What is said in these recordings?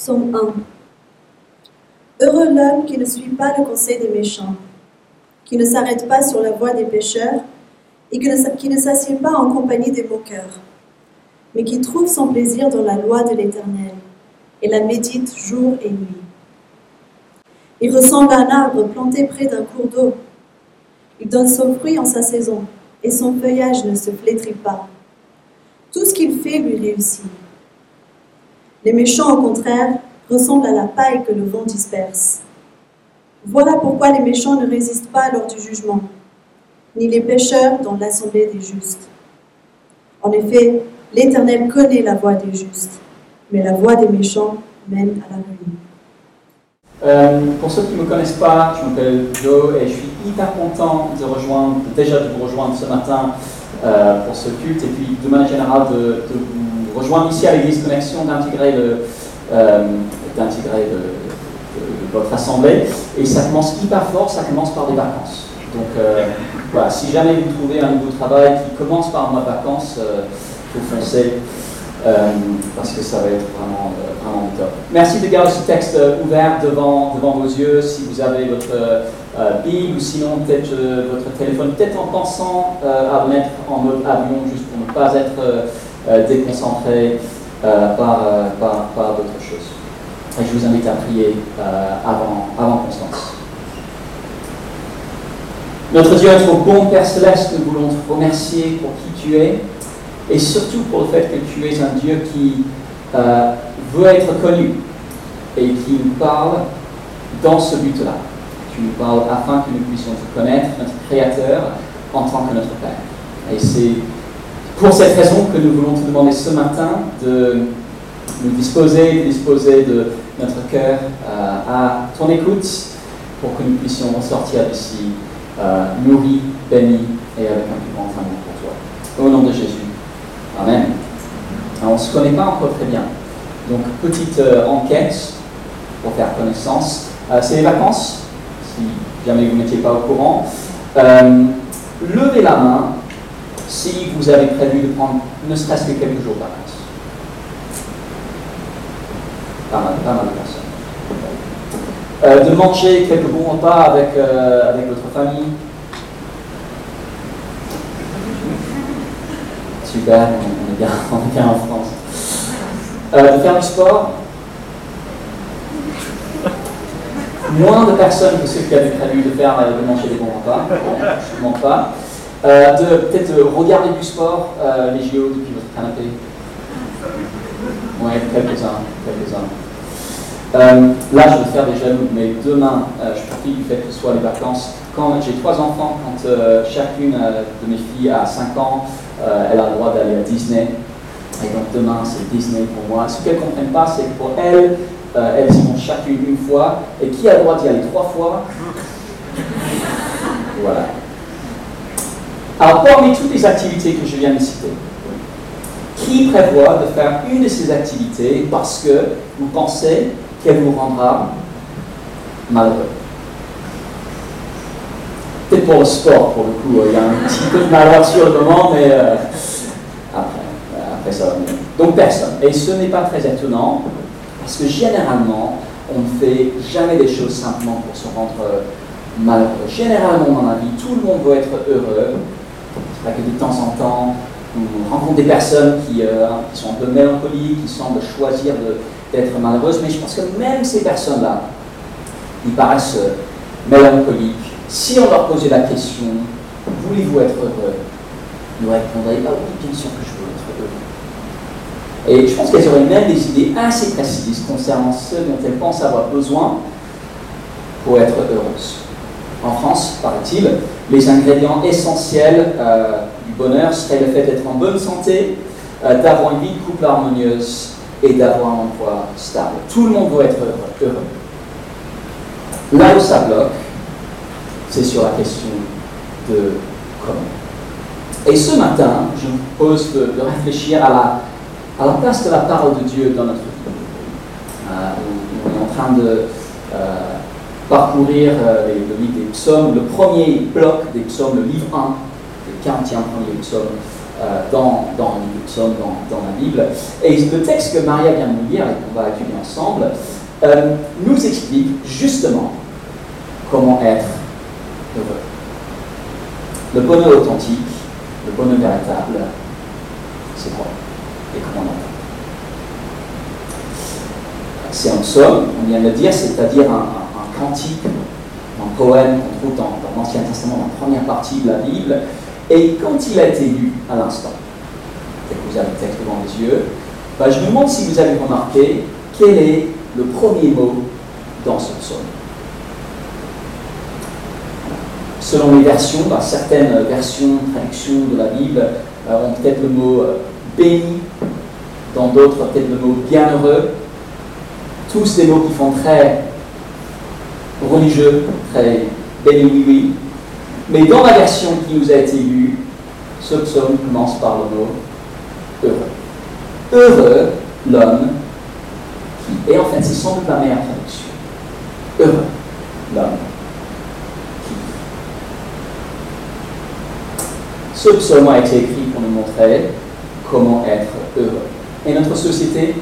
Psaume 1 Heureux l'homme qui ne suit pas le conseil des méchants, qui ne s'arrête pas sur la voie des pécheurs et qui ne s'assied pas en compagnie des moqueurs, mais qui trouve son plaisir dans la loi de l'Éternel et la médite jour et nuit. Il ressemble à un arbre planté près d'un cours d'eau. Il donne son fruit en sa saison et son feuillage ne se flétrit pas. Tout ce qu'il fait lui réussit. Les méchants, au contraire, ressemblent à la paille que le vent disperse. Voilà pourquoi les méchants ne résistent pas lors du jugement, ni les pécheurs dans l'assemblée des justes. En effet, l'Éternel connaît la voie des justes, mais la voie des méchants mène à la ruine. Euh, pour ceux qui ne me connaissent pas, je m'appelle Joe et je suis hyper content de rejoindre, déjà de vous rejoindre ce matin euh, pour ce culte et puis de manière générale de, de vous rejoindre ici à l'Église Connexion, d'intégrer le, euh, votre assemblée. Et ça commence hyper fort, ça commence par des vacances. Donc voilà, si jamais vous trouvez un nouveau travail qui commence par ma vacances, il faut foncer. Euh, parce que ça va être vraiment, euh, vraiment top. Merci de garder ce texte euh, ouvert devant, devant vos yeux si vous avez votre Bible ou sinon peut-être votre téléphone, peut-être en pensant à le mettre en mode avion juste pour ne pas être déconcentré par, par, par d'autres choses. Et je vous invite à prier avant, Constance. Notre Dieu, notre bon Père Céleste, nous voulons te remercier pour qui tu es et surtout pour le fait que tu es un Dieu qui euh, veut être connu et qui nous parle dans ce but-là. Tu nous parles afin que nous puissions te connaître, notre Créateur, en tant que notre Père. Et c'est pour cette raison que nous voulons te demander ce matin de nous disposer, de disposer de notre cœur euh, à ton écoute pour que nous puissions ressortir d'ici euh, nourris, bénis et avec un plus grand amour pour toi. Au nom de Jésus. Amen. on ne se connaît pas encore très bien. Donc, petite euh, enquête pour faire connaissance. C'est les vacances, si jamais vous n'étiez pas au courant. Levez la main si vous avez prévu de prendre ne serait-ce que quelques jours de vacances. Pas mal, pas mal de personnes. de manger quelques bons repas avec, avec votre famille, super, on est bien, on est bien en France. Euh, de faire du sport, moins de personnes que ceux qui avaient prévu de faire euh, de manger des bons repas, je ne pas. Euh, de peut-être regarder du sport, les JO depuis votre canapé. Oui, quelques-uns, quelques-uns. là, je vais faire des jaloux, mais demain, je profite du fait que ce soit les vacances. Quand j'ai trois enfants, quand chacune de mes filles a 5 ans, euh, elle a le droit d'aller à Disney. Et donc demain, c'est Disney pour moi. Ce qu'elles ne comprennent pas, c'est que pour elles, euh, elles y vont chacune une fois. Et qui a le droit d'y aller trois fois? Voilà. Alors, parmi toutes les activités que je viens de citer, qui prévoit de faire une de ces activités parce que vous pensez qu'elle vous rendra malheureux? Peut-être pour le sport, pour le coup, il y a un petit peu de malheur sur le moment, mais euh, après, après ça va mieux. Donc personne. Et ce n'est pas très étonnant, parce que généralement, on ne fait jamais des choses simplement pour se rendre euh, malheureux. Généralement, dans la vie, tout le monde veut être heureux. Pas que de temps en temps, on rencontre des personnes qui, qui sont un peu mélancoliques, qui semblent choisir d'être malheureuses, mais je pense que même ces personnes-là, ils paraissent mélancoliques, si on leur posait la question, voulez-vous être heureux? Ils nous répondraient, ah oui, bien sûr que je veux être heureux. Et je pense qu'elles auraient même des idées assez précises concernant ce dont elles pensent avoir besoin pour être heureuses. En France, paraît-il, les ingrédients essentiels euh, du bonheur seraient le fait d'être en bonne santé, euh, d'avoir une vie de couple harmonieuse et d'avoir un emploi stable. Tout le monde veut être heureux. Là où ça bloque, c'est sur la question de comment. Et ce matin, je vous propose de, réfléchir à la, à la, place de la parole de Dieu dans notre vie. Euh, on, est en train de euh, parcourir euh, le livre des psaumes, le premier bloc des psaumes, le livre 1, le 41 premier psaume euh, dans, dans le livre de Psaume, dans, dans, la Bible. Et le texte que Maria vient de nous lire et qu'on va étudier ensemble euh, nous explique justement comment être heureux. Le bonheur authentique, le bonheur véritable, c'est quoi Et comment on C'est un psaume, on vient de le dire, c'est-à-dire un, cantique, un poème qu'on trouve dans, dans l'Ancien Testament, dans la première partie de la Bible. Et quand il a été lu à l'instant, que vous avez le texte devant les yeux, bah, je me demande si vous avez remarqué quel est le premier mot dans ce psaume. Selon les versions, bah, certaines versions, traductions de la Bible euh, ont peut-être le mot euh, béni, dans d'autres peut-être le mot bienheureux. Tous des mots qui font très religieux, très béni oui oui. Mais dans la version qui nous a été lue, ce psaume commence par le mot heureux. Heureux l'homme qui, et en fait c'est sans doute la meilleure traduction, heureux l'homme Ce psaume a été écrit pour nous montrer comment être heureux. Et notre société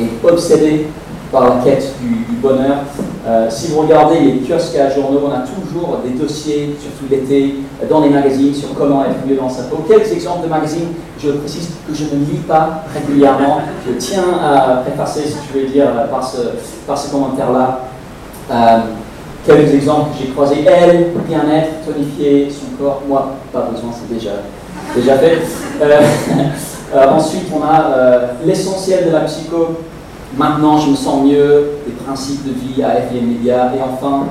est obsédée par la quête du, bonheur. Euh, si vous regardez les kiosques à journaux, on a toujours des dossiers, surtout l'été, dans les magazines, sur comment être mieux dans sa peau. Quelques exemples de magazines, je précise que je ne lis pas régulièrement. Je tiens à préfacer, si tu veux dire, par ce, par ce commentaire-là. Euh, quelques exemples que j'ai croisés. Elle, bien-être, tonifier son corps. Moi, pas besoin, c'est déjà, déjà fait. Euh, ensuite, on a l'essentiel de la psycho. Maintenant, je me sens mieux. Les principes de vie à FIM Media. Et enfin,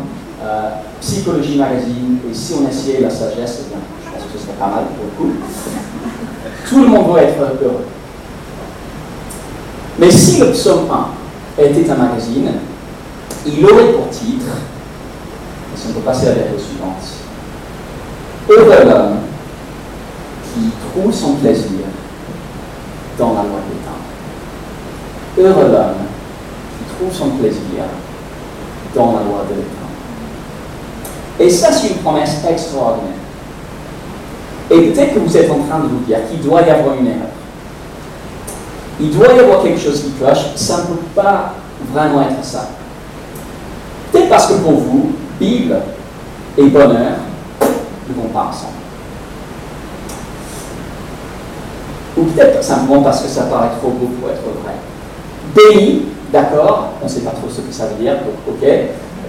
Psychologie Magazine. Et si on essayait la sagesse, eh je pense que ce serait pas mal pour le coup. Tout le monde veut être heureux. Mais si le psaume 1 était un magazine, il aurait pour titre si on peut passer à la lettre suivante. Heureux l'homme qui trouve son plaisir dans la loi. Heureux l'homme qui trouve son plaisir dans la loi de l'état. Et ça, c'est une promesse extraordinaire. Et peut-être que vous êtes en train de vous dire qu'il doit y avoir une erreur. Il doit y avoir quelque chose qui cloche. Ça ne peut pas vraiment être ça. Peut-être parce que pour vous, Bible et bonheur ne vont pas ensemble. Ou peut-être simplement parce que ça paraît trop beau pour être vrai. Béni, d'accord, on ne sait pas trop ce que ça veut dire, donc ok.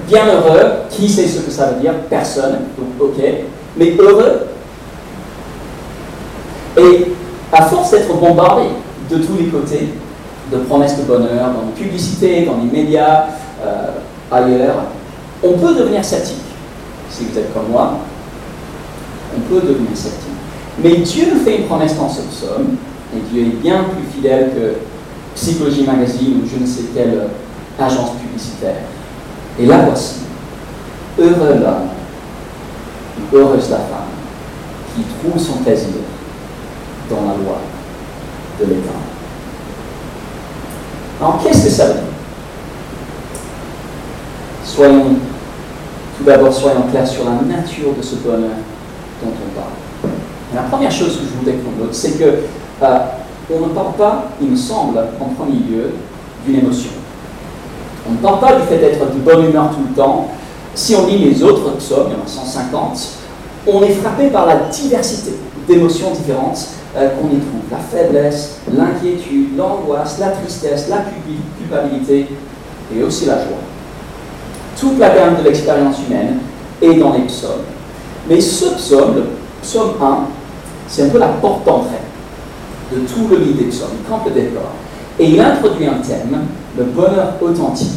Bienheureux, qui sait ce que ça veut dire? Personne, donc ok. Mais heureux. Et à force d'être bombardé de tous les côtés, de promesses de bonheur, dans les publicités, dans les médias, euh, ailleurs, on peut devenir sceptique. Si vous êtes comme moi, on peut devenir sceptique. Mais Dieu nous fait une promesse dans ce psaume, et Dieu est bien plus fidèle que Psychologie Magazine ou je ne sais quelle agence publicitaire. Et là voici, heureux l'homme, heureuse la femme, qui trouve son plaisir dans la loi de l'État. Alors qu'est-ce que ça veut dire? Soyons tout d'abord, soyons clairs sur la nature de ce bonheur dont on parle. la première chose que je voudrais qu'on c'est que euh, on ne parle pas, il me semble, en premier lieu, d'une émotion. On ne parle pas du fait d'être de bonne humeur tout le temps. Si on lit les autres psaumes, il y en a 150, on est frappé par la diversité d'émotions différentes euh, qu'on y trouve. La faiblesse, l'inquiétude, l'angoisse, la tristesse, la culpabilité et aussi la joie toute la gamme de l'expérience humaine est dans les psaumes. Mais ce psaume, le psaume 1, c'est un peu la porte d'entrée de tout le livre des psaumes, il campe le décor. Et il introduit un thème, le bonheur authentique,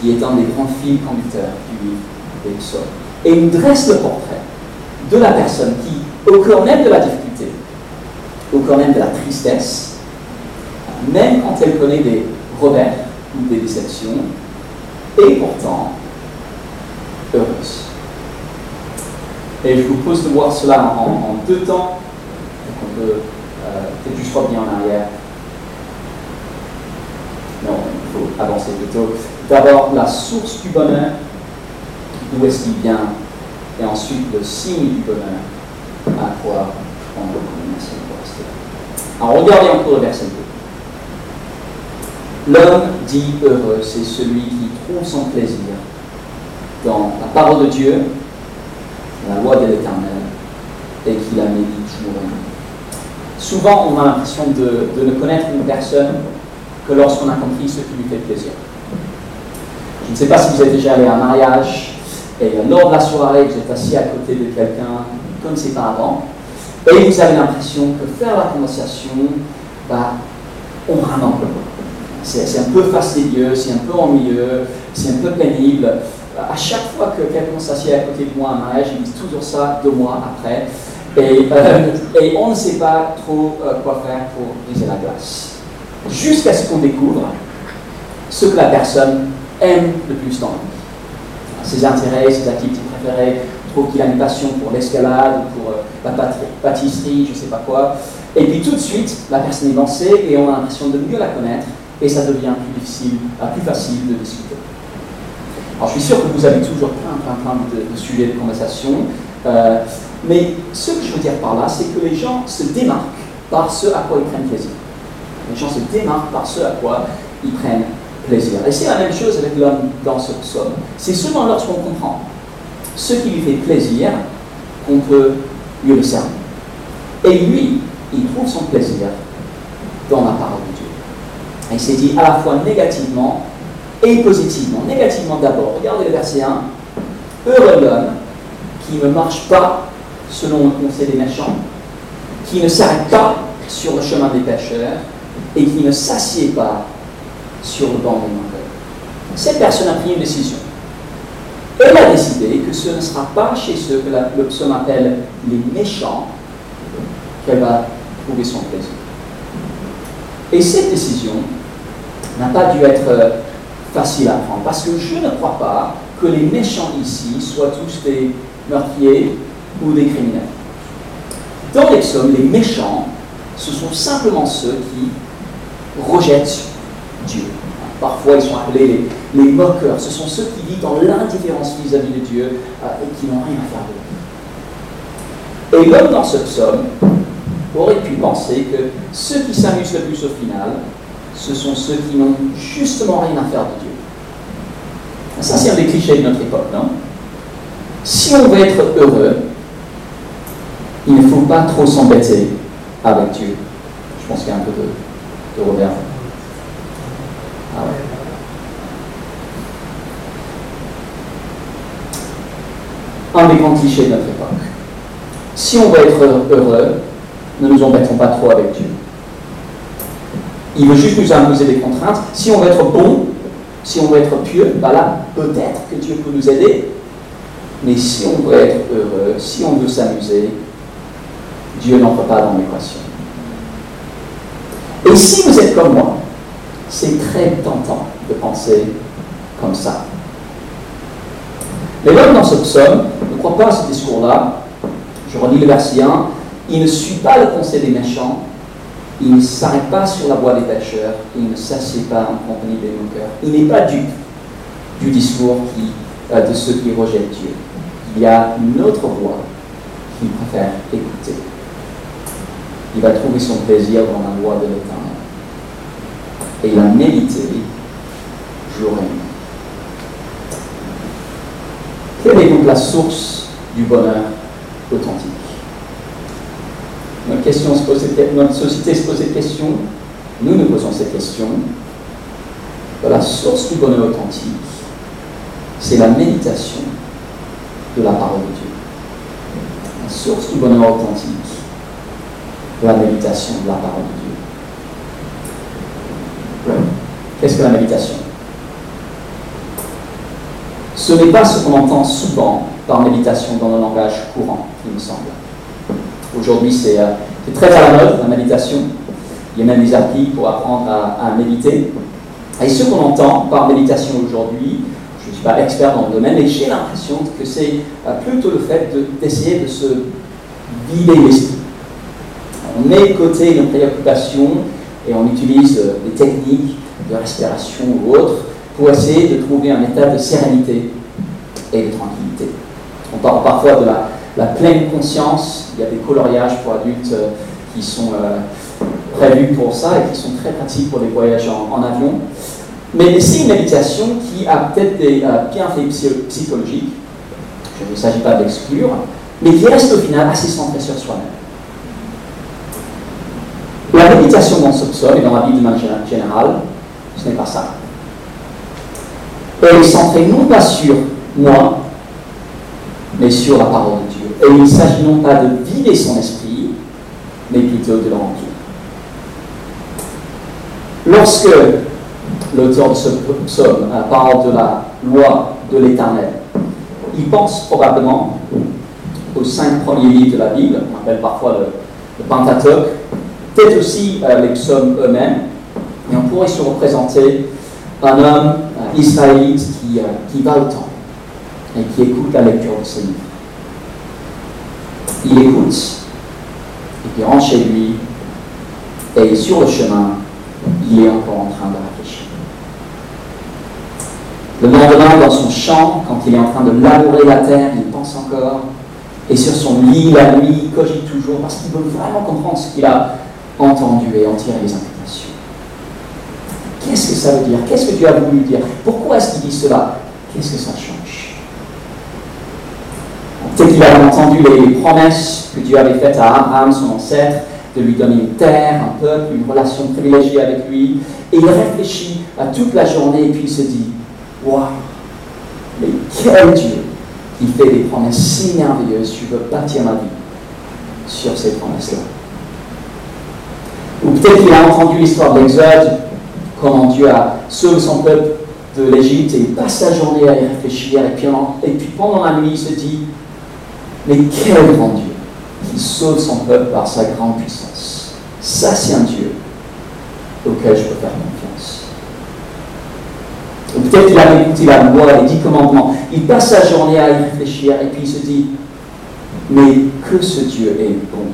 qui est un des grands fils conducteurs du livre des psaumes. Et il dresse le portrait de la personne qui, au cœur même de la difficulté, au cœur même de la tristesse, même quand elle connaît des revers ou des déceptions, et pourtant heureuse. Et je vous propose de voir cela en, deux temps. on peut euh, peut-être juste revenir en arrière. Non, il faut avancer plutôt. D'abord, la source du bonheur, d'où est-ce qu'il vient, et ensuite le signe du bonheur, à quoi on recommence. Alors regardez encore le verset 2. L'homme dit heureux, c'est celui qui trouve son plaisir dans la parole de Dieu, la loi de l'Éternel, et qui la médite jour et nuit. Souvent, on a l'impression de, ne connaître une personne que lorsqu'on a compris ce qui lui fait plaisir. Je ne sais pas si vous êtes déjà allé à un mariage et lors de la soirée, vous êtes assis à côté de quelqu'un comme ses parents et vous avez l'impression que faire la conversation, bah, on un peu. C'est un peu fastidieux, c'est un peu ennuyeux, c'est un peu pénible. À chaque fois que quelqu'un s'assied à côté de moi à un mariage, ils disent toujours ça deux mois après. Et, euh, et on ne sait pas trop euh, quoi faire pour briser la glace. Jusqu'à ce qu'on découvre ce que la personne aime le plus dans la vie. Ses intérêts, ses activités préférées, trouve qu'il a une passion pour l'escalade, pour euh, la pâtisserie, je ne sais pas quoi. Et puis tout de suite, la personne est lancée et on a l'impression de mieux la connaître et ça devient plus difficile, plus facile de discuter. Alors je suis sûr que vous avez toujours plein, plein, plein de, sujets de conversation, euh, mais ce que je veux dire par là, c'est que les gens se démarquent par ce à quoi ils prennent plaisir. Les gens se démarquent par ce à quoi ils prennent plaisir. Et c'est la même chose avec l'homme dans ce psaume. C'est seulement lorsqu'on comprend ce qui lui fait plaisir qu'on peut mieux le servir. Et lui, il trouve son plaisir dans la parole de Dieu. Il s'est dit à la fois négativement et positivement. Négativement d'abord, regardez le verset 1. Heureux l'homme qui ne marche pas selon le conseil des méchants, qui ne s'arrête pas sur le chemin des pécheurs et qui ne s'assied pas sur le banc des menteurs. Cette personne a pris une décision. Elle a décidé que ce ne sera pas chez ceux que le psaume appelle les méchants qu'elle va trouver son plaisir. Et cette décision n'a pas dû être euh, facile à prendre, parce que je ne crois pas que les méchants ici soient tous des meurtriers ou des criminels. Dans les psaumes, les méchants, ce sont simplement ceux qui rejettent Dieu. Parfois, ils sont appelés les, moqueurs. Ce sont ceux qui vivent dans l'indifférence vis-à-vis de Dieu euh, et qui n'ont rien à faire de Et l'homme dans ce psaume aurait pu penser que ceux qui s'amusent le plus au final, ce sont ceux qui n'ont justement rien à faire de Dieu. Ça, c'est un des clichés de notre époque, non? Si on veut être heureux, il ne faut pas trop s'embêter avec Dieu. Je pense qu'il y a un peu de, de revers. Un des grands clichés de notre époque. Si on veut être heureux, ne nous embêtons pas trop avec Dieu. Il veut juste nous imposer des contraintes. Si on veut être bon, si on veut être pieux, bah là, peut-être que Dieu peut nous aider. Mais si on veut être heureux, si on veut s'amuser, Dieu n'entre pas dans l'équation. Et si vous êtes comme moi, c'est très tentant de penser comme ça. Mais l'homme dans ce psaume ne croit pas à ce discours-là. Je relis le verset 1. Il ne suit pas le conseil des méchants. Il ne s'arrête pas sur la voie des pécheurs. Il ne s'assied pas en compagnie des moqueurs. Il n'est pas dupe du discours euh, de ceux qui rejettent Dieu. Il y a une autre voie qu'il préfère écouter. Il va trouver son plaisir dans la loi de l'Éternel. Et il a médité jour et nuit. Quelle est donc la source du bonheur authentique? Notre, notre société se pose cette question, nous nous posons cette question. La source du bonheur authentique, c'est la méditation de la parole de Dieu. La source du bonheur authentique, la méditation de la parole de Dieu. Qu'est-ce que la méditation? Ce n'est pas ce qu'on entend souvent par méditation dans le langage courant, il me semble. Aujourd'hui, c'est euh, très à la mode, la méditation. Il y a même des applis pour apprendre à, méditer. Et ce qu'on entend par méditation aujourd'hui, suis pas expert dans le domaine, mais j'ai l'impression que c'est euh, plutôt le fait d'essayer de, se vider l'esprit. On met de côté nos préoccupations et on utilise euh, des techniques de respiration ou autres pour essayer de trouver un état de sérénité et de tranquillité. On parle parfois de la, pleine conscience, il y a des coloriages pour adultes euh, qui sont prévues pour ça et qui sont très pratiques pour les voyages en, avion. Mais c'est une méditation qui a peut-être des euh, bienfaits psychologiques, il ne s'agit pas d'exclure, mais qui reste au final assez centrée sur soi-même. La méditation dans psaume et dans la Bible de manière générale, ce n'est pas ça. Elle est centrée non pas sur moi, mais sur la parole de Dieu. Et il ne s'agit non pas de vider son esprit, mais plutôt de le remplir. Lorsque l'auteur de ce psaume parle de la loi de l'Éternel, il pense probablement aux cinq premiers livres de la Bible, on appelle parfois le, Pentateuque, peut-être aussi euh, les psaumes eux-mêmes, et on pourrait se représenter un homme israélite qui, euh, va au temple et qui écoute la lecture de ces livres. Il écoute, et puis rentre chez lui, et sur le chemin, il est encore en train de. Le lendemain, dans son champ, quand il est en train de labourer la terre, il pense encore. Et sur son lit, la nuit, il cogite toujours parce qu'il veut vraiment comprendre ce qu'il a entendu et en tirer les implications. Qu'est-ce que ça veut dire? Qu'est-ce que Dieu a voulu dire? Pourquoi est-ce qu'il dit cela? Qu'est-ce que ça change? Peut-être qu'il a entendu les promesses que Dieu avait faites à Abraham, son ancêtre, de lui donner une terre, un peuple, une relation privilégiée avec lui. Et il réfléchit à toute la journée et puis il se dit Mais quel Dieu qui fait des promesses si merveilleuses, je veux bâtir ma vie sur ces promesses-là. Ou peut-être qu'il a entendu l'histoire de l'Exode, comment Dieu a sauvé son peuple de l'Égypte et il passe la journée à y réfléchir et puis, et puis pendant la nuit il se dit mais quel grand Dieu qui sauve son peuple par sa grande puissance? Ça c'est un Dieu auquel je peux faire confiance. Peut-être qu'il a écouté la loi, les dix commandements. Il passe sa journée à y réfléchir et puis il se dit mais que ce Dieu est bon.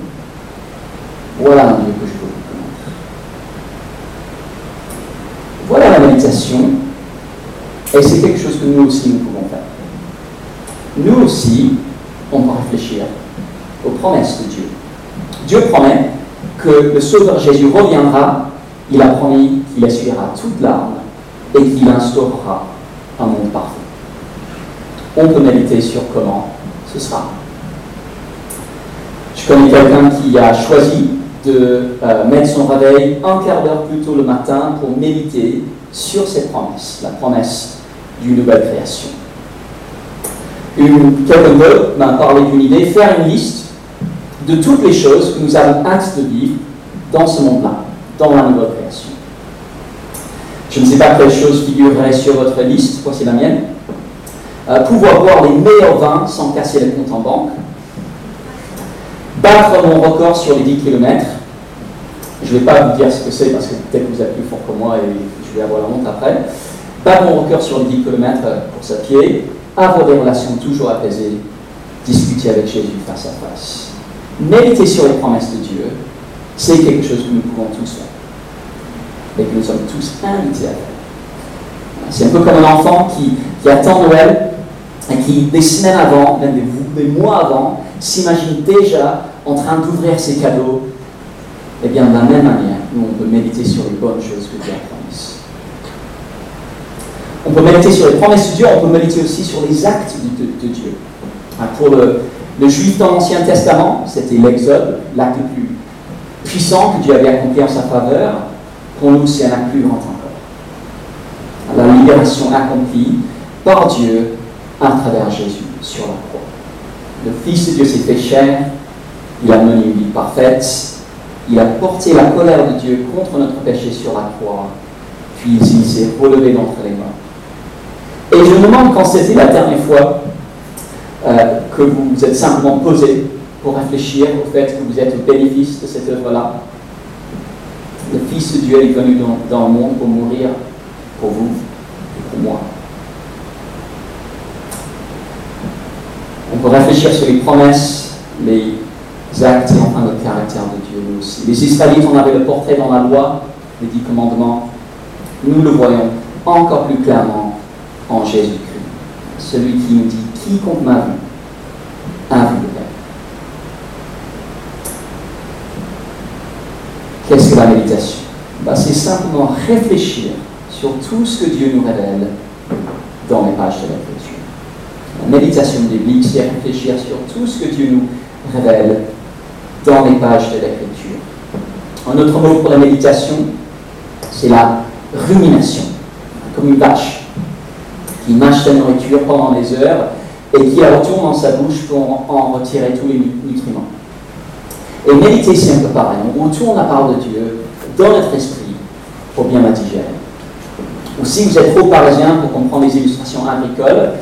Voilà un Dieu que je veux Voilà la méditation. Et c'est quelque chose que nous aussi nous pouvons faire. Nous aussi, on peut réfléchir aux promesses de Dieu. Dieu promet que le Sauveur Jésus reviendra. Il a promis qu'il essuiera toute larme et qu'il instaurera un monde parfait. On peut méditer sur comment ce sera. Je connais quelqu'un qui a choisi de euh, mettre son réveil un quart d'heure plus tôt le matin pour méditer sur cette promesse, la promesse d'une nouvelle création. Quelqu'un d'autre m'a parlé d'une idée, faire une liste de toutes les choses que nous avons hâte de vivre dans ce monde-là, dans la nouvelle création. Je ne sais pas quelle chose figurerait sur votre liste, voici la mienne. Euh, pouvoir boire les meilleurs vins sans casser les comptes en banque, battre mon record sur les 10 km. Je ne vais pas vous dire ce que c'est parce que peut-être vous êtes plus fort que moi et je vais avoir la honte après. Battre mon record sur les 10 km pour sa pied, avoir des relations toujours apaisées, discuter avec Jésus face à face. Méditer sur les promesses de Dieu, c'est quelque chose que nous pouvons tous faire et que nous sommes tous invités à faire. C'est un peu comme un enfant qui, attend Noël et qui, des semaines avant, même des, mois avant, s'imagine déjà en train d'ouvrir ses cadeaux, eh bien, de la même manière, nous, on peut méditer sur les bonnes choses que Dieu a promises. On peut méditer sur les promesses de Dieu, on peut méditer aussi sur les actes de, Dieu. Ah, pour le juif dans l'Ancien Testament, c'était l'Exode, l'acte le plus puissant que Dieu avait accompli en sa faveur. Pour nous, c'est acte plus grand encore. La libération accomplie par Dieu à travers Jésus sur la croix. Le Fils de Dieu s'est fait chair, il a mené une vie parfaite, il a porté la colère de Dieu contre notre péché sur la croix, puis il s'est relevé d'entre les morts. Et je me demande quand c'était la dernière fois euh, que vous vous êtes simplement posé pour réfléchir au fait que vous êtes au bénéfice de cette œuvre-là. Fils de Dieu est venu dans, le monde pour mourir pour vous et pour moi. On peut réfléchir sur les promesses, les actes et enfin le caractère de Dieu aussi. Les Israélites, on avait le portrait dans la loi, les dix commandements. Nous le voyons encore plus clairement en Jésus-Christ. Celui qui nous dit quiconque m'a vu a vu le Père. Qu'est-ce que la méditation? Bah, C'est simplement réfléchir sur tout ce que Dieu nous révèle dans les pages de l'Écriture. La méditation biblique, c'est réfléchir sur tout ce que Dieu nous révèle dans les pages de l'Écriture. Un autre mot pour la méditation, c'est la rumination, comme une vache qui mâche sa nourriture pendant des heures et qui retourne dans sa bouche pour en retirer tous les nutriments. Et méditer, c'est un peu pareil. On retourne la parole de Dieu dans notre esprit pour bien la digérer. Ou si vous êtes trop parisien pour comprendre les illustrations agricoles,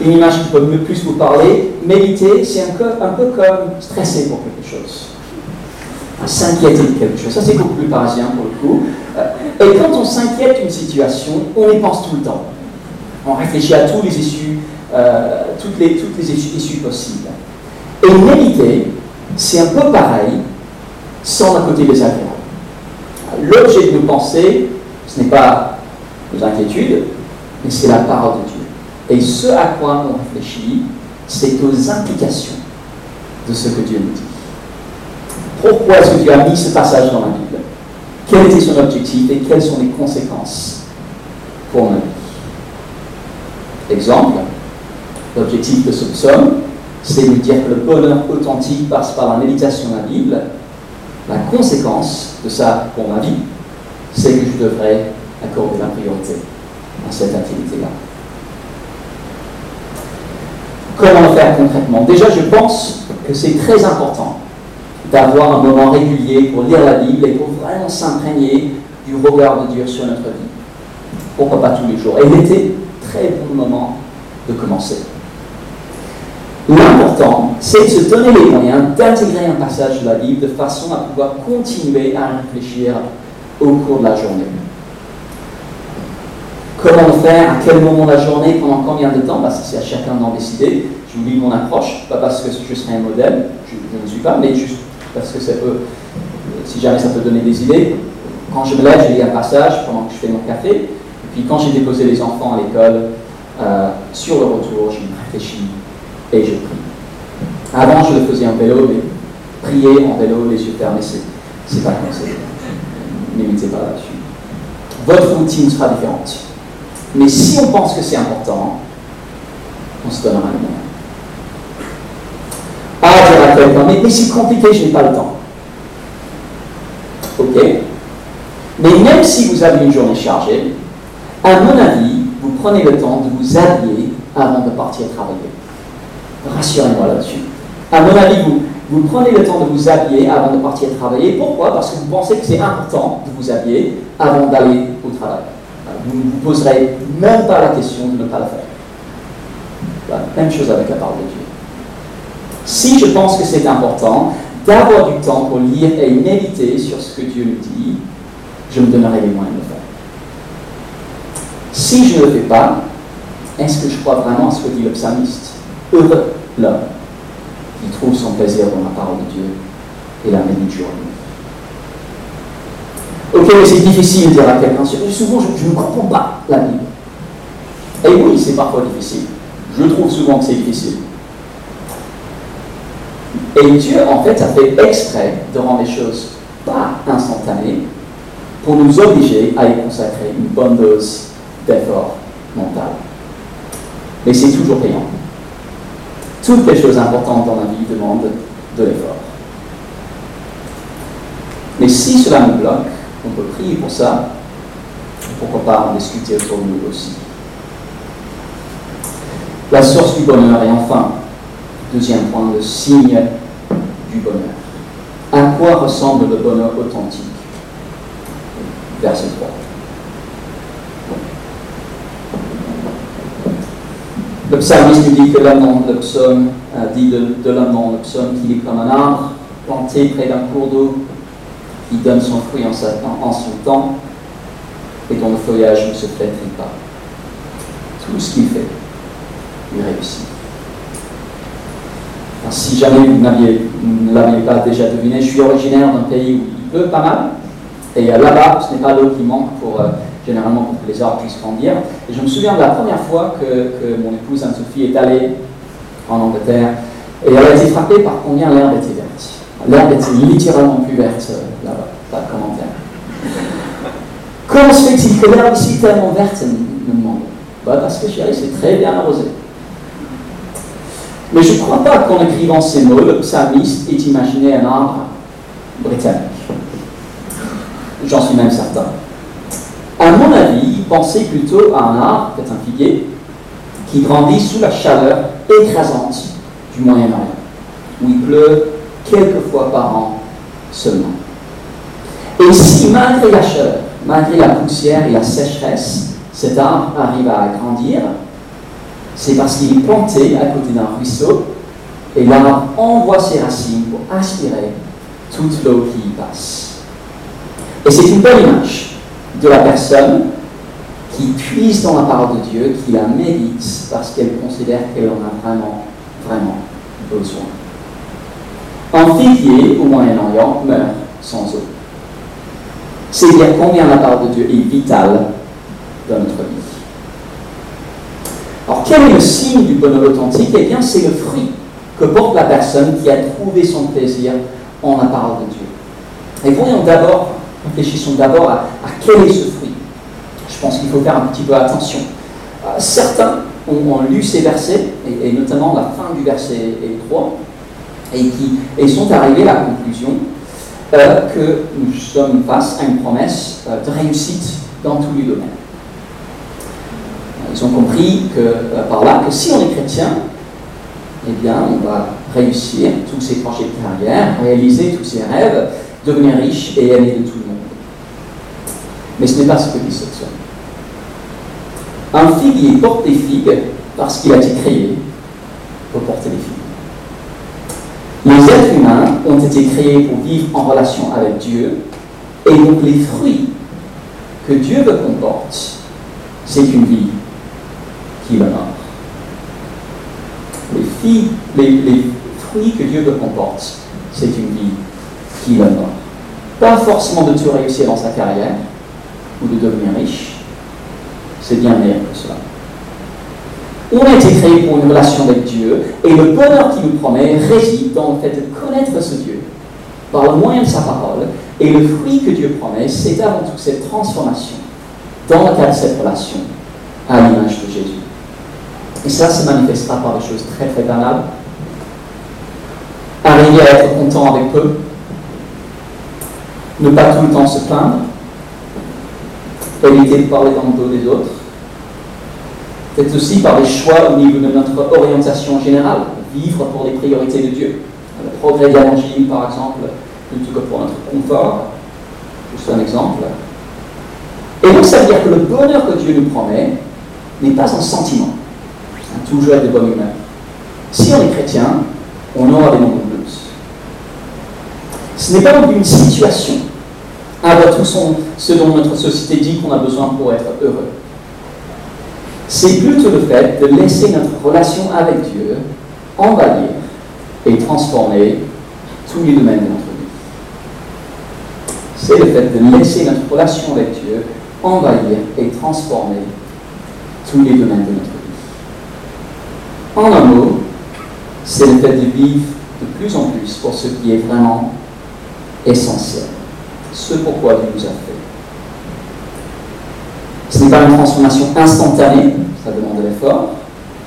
une image qui peut me plus vous parler, méditer, c'est un peu, comme stresser pour quelque chose. S'inquiéter de quelque chose. Ça, c'est beaucoup plus parisien pour le coup. Euh, et quand on s'inquiète d'une situation, on y pense tout le temps. On réfléchit à tous les issues, euh, toutes, les, issues possibles. Et méditer, c'est un peu pareil, sans un côté désagréable. L'objet de nos pensées, ce n'est pas nos inquiétudes, mais c'est la parole de Dieu. Et ce à quoi on réfléchit, c'est aux implications de ce que Dieu nous dit. Pourquoi est-ce que Dieu a mis ce passage dans la Bible? Quel était son objectif et quelles sont les conséquences pour nous? Exemple, l'objectif de ce psaume, c'est de dire que le bonheur authentique passe par la méditation de la Bible. La conséquence de ça pour ma vie, c'est que je devrais accorder la priorité à cette activité-là. Comment faire concrètement? Déjà, je pense que c'est très important d'avoir un moment régulier pour lire la Bible et pour vraiment s'imprégner du regard de Dieu sur notre vie. Pourquoi pas tous les jours? Et l'été, très bon moment de commencer. L'important, c'est de se donner les moyens d'intégrer un passage de la Bible de façon à pouvoir continuer à réfléchir au cours de la journée. Comment faire, à quel moment de la journée, pendant combien de temps? Bah, C'est à chacun d'en décider. Je vous dis mon approche, pas parce que je serai un modèle, je, ne suis pas, mais juste parce que ça peut, si jamais ça peut donner des idées. Quand je me lève, je lis un passage pendant que je fais mon café. Et puis quand j'ai déposé les enfants à l'école, euh, sur le retour, je réfléchis et je prie. Avant, je le faisais en vélo, mais prier en vélo, les yeux fermés, c'est pas conseillé. N'imitez pas là-dessus. Votre routine sera différente. Mais si on pense que c'est important, on se donnera le moyen. Ah, je rappelle mais, mais c'est compliqué, je n'ai pas le temps. Ok Mais même si vous avez une journée chargée, à mon avis, vous prenez le temps de vous habiller avant de partir travailler. Rassurez-moi là-dessus. À mon avis, vous, prenez le temps de vous habiller avant de partir travailler. Pourquoi? Parce que vous pensez que c'est important de vous habiller avant d'aller au travail. Vous ne vous poserez même pas la question de ne pas le faire. même chose avec la parole de Dieu. Si je pense que c'est important d'avoir du temps pour lire et méditer sur ce que Dieu nous dit, je me donnerai les moyens de le faire. Si je ne le fais pas, est-ce que je crois vraiment à ce que dit le psalmiste? Heureux l'homme qui trouve son plaisir dans la parole de Dieu et la médite jour Ok, mais c'est difficile à quelqu'un. Souvent, je, ne comprends pas la Bible. Et oui, c'est parfois difficile. Je trouve souvent que c'est difficile. Et Dieu, en fait, a fait exprès de rendre les choses pas instantanées pour nous obliger à y consacrer une bonne dose d'effort mental. Mais c'est toujours payant. Toutes les choses importantes dans la vie demandent de l'effort. Mais si cela nous bloque, on peut prier pour ça. Pourquoi pas en discuter autour de nous aussi. La source du bonheur et enfin, deuxième point, le signe du bonheur. À quoi ressemble le bonheur authentique? Verset 3. Le psalmiste nous dit que l'homme psaume, euh, dit de, de l'homme qu'il est comme un arbre planté près d'un cours d'eau qui donne son fruit en, son temps et dont le feuillage ne se flétrit pas. Tout ce qu'il fait, il réussit. si jamais vous ne l'aviez pas déjà deviné, je suis originaire d'un pays où il pleut pas mal. Et euh, là-bas, ce n'est pas l'eau qui manque pour, euh, généralement pour que les arbres puissent grandir. Et je me souviens de la première fois que, que mon épouse Anne-Sophie est allée en Angleterre et elle a été frappée par combien l'herbe était verte. L'herbe était littéralement plus verte euh, là-bas, pas de commentaire. Comment se fait-il que l'herbe ici tellement verte me demande. Bah, parce que chérie, c'est très bien arrosé. Mais je ne crois pas qu'en écrivant ces mots, le psalmiste ait imaginé un arbre britannique. J'en suis même certain. À mon avis, il pensait plutôt à un arbre, peut-être un figuier, qui grandit sous la chaleur écrasante du Moyen-Orient, où il pleut quelques fois par an seulement. Et si, malgré la chaleur, malgré la poussière et la sécheresse, cet arbre arrive à grandir, c'est parce qu'il est planté à côté d'un ruisseau et l'arbre envoie ses racines pour aspirer toute l'eau qui y passe. Et c'est une belle image de la personne qui puise dans la parole de Dieu, qui la mérite parce qu'elle considère qu'elle en a vraiment, vraiment besoin. Un figuier au Moyen-Orient meurt sans eau. C'est dire combien la parole de Dieu est vitale dans notre vie. Alors, quel est le signe du bonheur authentique? Eh bien, c'est le fruit que porte la personne qui a trouvé son plaisir en la parole de Dieu. Et voyons d'abord, réfléchissons d'abord à, quel est ce fruit. Je pense qu'il faut faire un petit peu attention. Euh, certains ont, lu ces versets, et, notamment la fin du verset 3, et qui sont arrivés à la conclusion euh, que nous sommes face à une promesse euh, de réussite dans tous les domaines. Ils ont compris que, par là que si on est chrétien, eh bien, on va réussir tous ces projets de carrière, réaliser tous ses rêves, devenir riche et aimer de tout. Mais ce n'est pas ce que dit cette somme. Un figuier porte des figues parce qu'il a été créé pour porter des figues. Les êtres humains ont été créés pour vivre en relation avec Dieu, et donc les fruits que Dieu veut qu'on porte, c'est une vie qui l'honore. Les, filles, les, fruits que Dieu veut qu'on porte, c'est une vie qui l'honore. Pas forcément de tout réussir dans sa carrière ou de devenir riche, c'est bien meilleur que cela. On a été créé pour une relation avec Dieu et le bonheur qu'il nous promet réside dans le fait de connaître ce Dieu par le moyen de sa parole et le fruit que Dieu promet, c'est avant tout cette transformation dans le cadre de cette relation à l'image de Jésus. Et ça se manifestera par des choses très très banales. Arriver à être content avec peu, ne pas tout le temps se plaindre, éviter de parler dans le des autres, peut-être aussi par des choix au niveau de notre orientation générale, vivre pour les priorités de Dieu. Le progrès de par exemple, plutôt que pour notre confort, juste un exemple. Et donc ça veut dire que le bonheur que Dieu nous promet n'est pas un sentiment, toujours être de bonne humeur. Si on est chrétien, on aura des moments de plus. Ce n'est pas une situation, avec tout ce dont notre société dit qu'on a besoin pour être heureux. C'est plutôt le fait de laisser notre relation avec Dieu envahir et transformer tous les domaines de notre vie. C'est le fait de laisser notre relation avec Dieu envahir et transformer tous les domaines de notre vie. En un mot, c'est le fait de vivre de plus en plus pour ce qui est vraiment essentiel, ce pourquoi Dieu nous a fait. Ce n'est pas une transformation instantanée, ça demande de l'effort,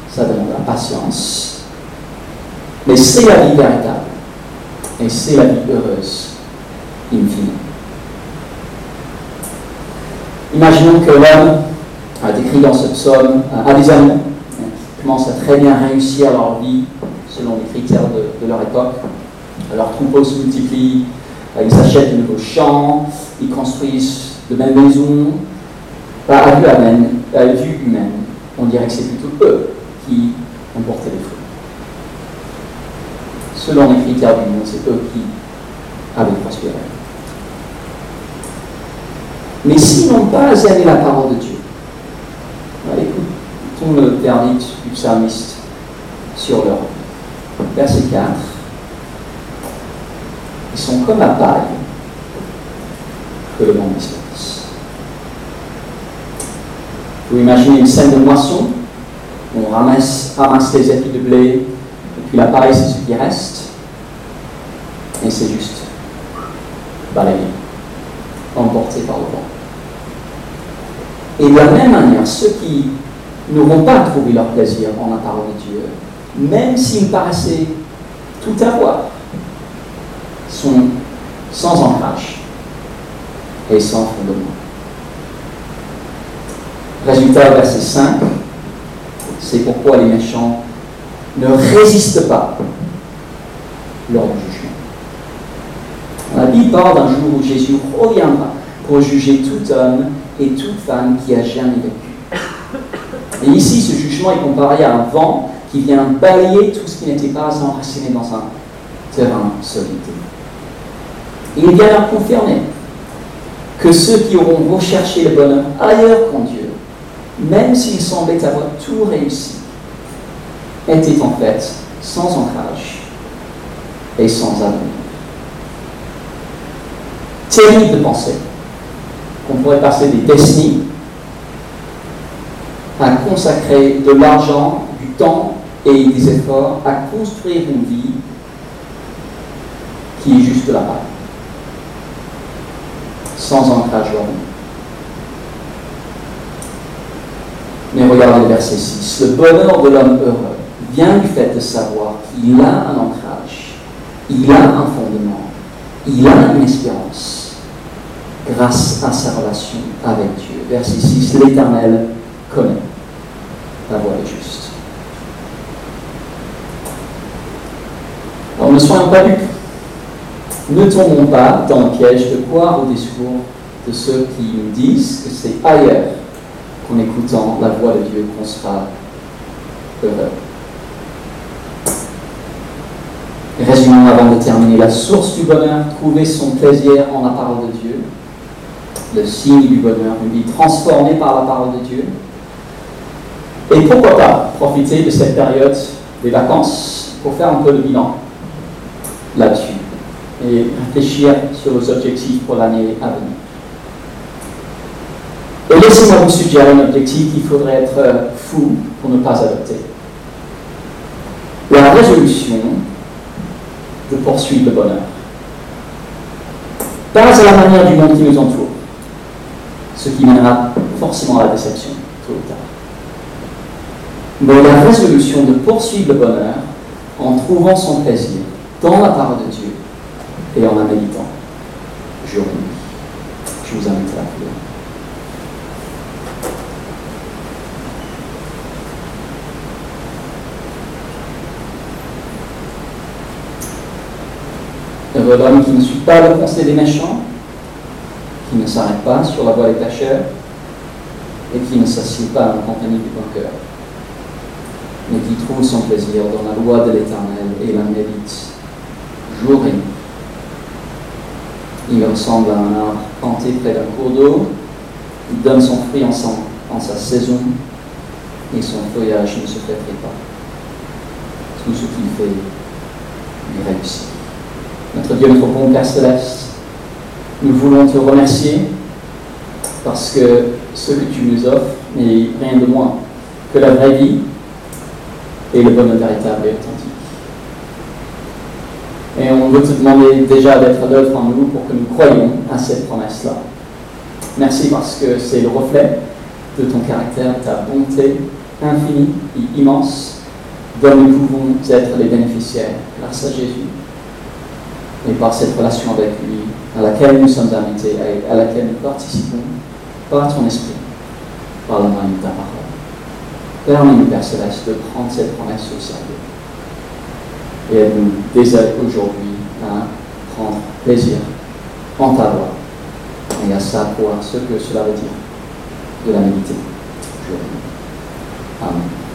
ça demande de la patience, mais c'est la vie véritable et c'est la vie heureuse, infinie. Imaginons que l'homme, décrit dans ce psaume, a des amis qui commencent à très bien réussir leur vie selon les critères de, leur époque. Leurs troupeaux se multiplient, ils s'achètent de nouveaux champs, ils construisent de belles maisons, à vue, à vue humaine, on dirait que c'est plutôt eux qui ont porté les fruits. Selon les critères du monde, c'est eux qui avaient prospéré. Mais s'ils n'ont pas aimé la parole de Dieu, écoutons le verdict du psalmiste sur leur. Verset 4. Sont comme la paille que le monde disperse. Vous imaginez une scène de moisson, on ramasse, ramasse les épis de blé, et puis la paille, c'est ce qui reste, et c'est juste balayé, emporté par le vent. Et de la même manière, ceux qui n'auront pas trouvé leur plaisir en la parole de Dieu, même s'ils paraissaient tout avoir, sont sans ancrage et sans fondement. Résultat, verset 5, c'est pourquoi les méchants ne résistent pas lors du jugement. La Bible parle d'un jour où Jésus reviendra pour juger tout homme et toute femme qui a jamais vécu. Et ici, ce jugement est comparé à un vent qui vient balayer tout ce qui n'était pas enraciné dans un terrain solide. Il vient leur confirmer que ceux qui auront recherché le bonheur ailleurs qu'en Dieu, même s'ils semblaient avoir tout réussi, étaient en fait sans ancrage et sans avenir. Terrible de penser qu'on pourrait passer des décennies à consacrer de l'argent, du temps et des efforts à construire une vie qui est juste là bas sans ancrage Mais regardez le verset 6. Le bonheur de l'homme heureux vient du fait de savoir qu'il a un ancrage, il a un fondement, il a une espérance grâce à sa relation avec Dieu. Verset 6. L'Éternel connaît la voie des justes. Alors ne soyons pas dupes. Ne tombons pas dans le piège de croire au discours de ceux qui nous disent que c'est ailleurs qu'en écoutant la voix de Dieu qu'on sera heureux. Résumons avant de terminer. La source du bonheur, trouver son plaisir en la parole de Dieu. Le signe du bonheur, une vie transformée par la parole de Dieu. Et pourquoi pas profiter de cette période des vacances pour faire un peu de bilan là-dessus et réfléchir sur les objectifs pour l'année à venir. Et laissez-moi vous suggérer un objectif qu'il faudrait être euh, fou pour ne pas adopter. La résolution de poursuivre le bonheur. Pas à la manière du monde qui nous entoure, ce qui mènera forcément à la déception, tôt ou tard. Mais la résolution de poursuivre le bonheur en trouvant son plaisir dans la parole de Dieu et en la méditant. Je vous invite à la prière. Heureux l'homme qui ne suit pas le conseil des méchants, qui ne s'arrête pas sur la voie des pécheurs et qui ne s'assied pas en compagnie du cœur, mais qui trouve son plaisir dans la loi de l'Éternel et la médite jour et nuit. Il ressemble à un arbre planté près d'un cours d'eau. Il donne son fruit en, sa saison et son feuillage ne se flétrit pas. Tout ce qu'il fait lui réussit. Notre Dieu, notre bon Père céleste, nous voulons te remercier parce que ce que tu nous offres n'est rien de moins que la vraie vie et le bonheur véritable et authentique. Et on veut te demander déjà d'être l'œuvre en nous pour que nous croyions à cette promesse-là. Merci parce que c'est le reflet de ton caractère, ta bonté infinie et immense, dont nous pouvons être les bénéficiaires grâce à Jésus et par cette relation avec lui à laquelle nous sommes invités à laquelle nous participons par ton esprit, par la main de ta parole. Permets-nous, Père Céleste, de prendre cette promesse au sérieux et elle nous désaide aujourd'hui à prendre plaisir en ta voix et à savoir ce que cela veut dire de la méditer. Amen.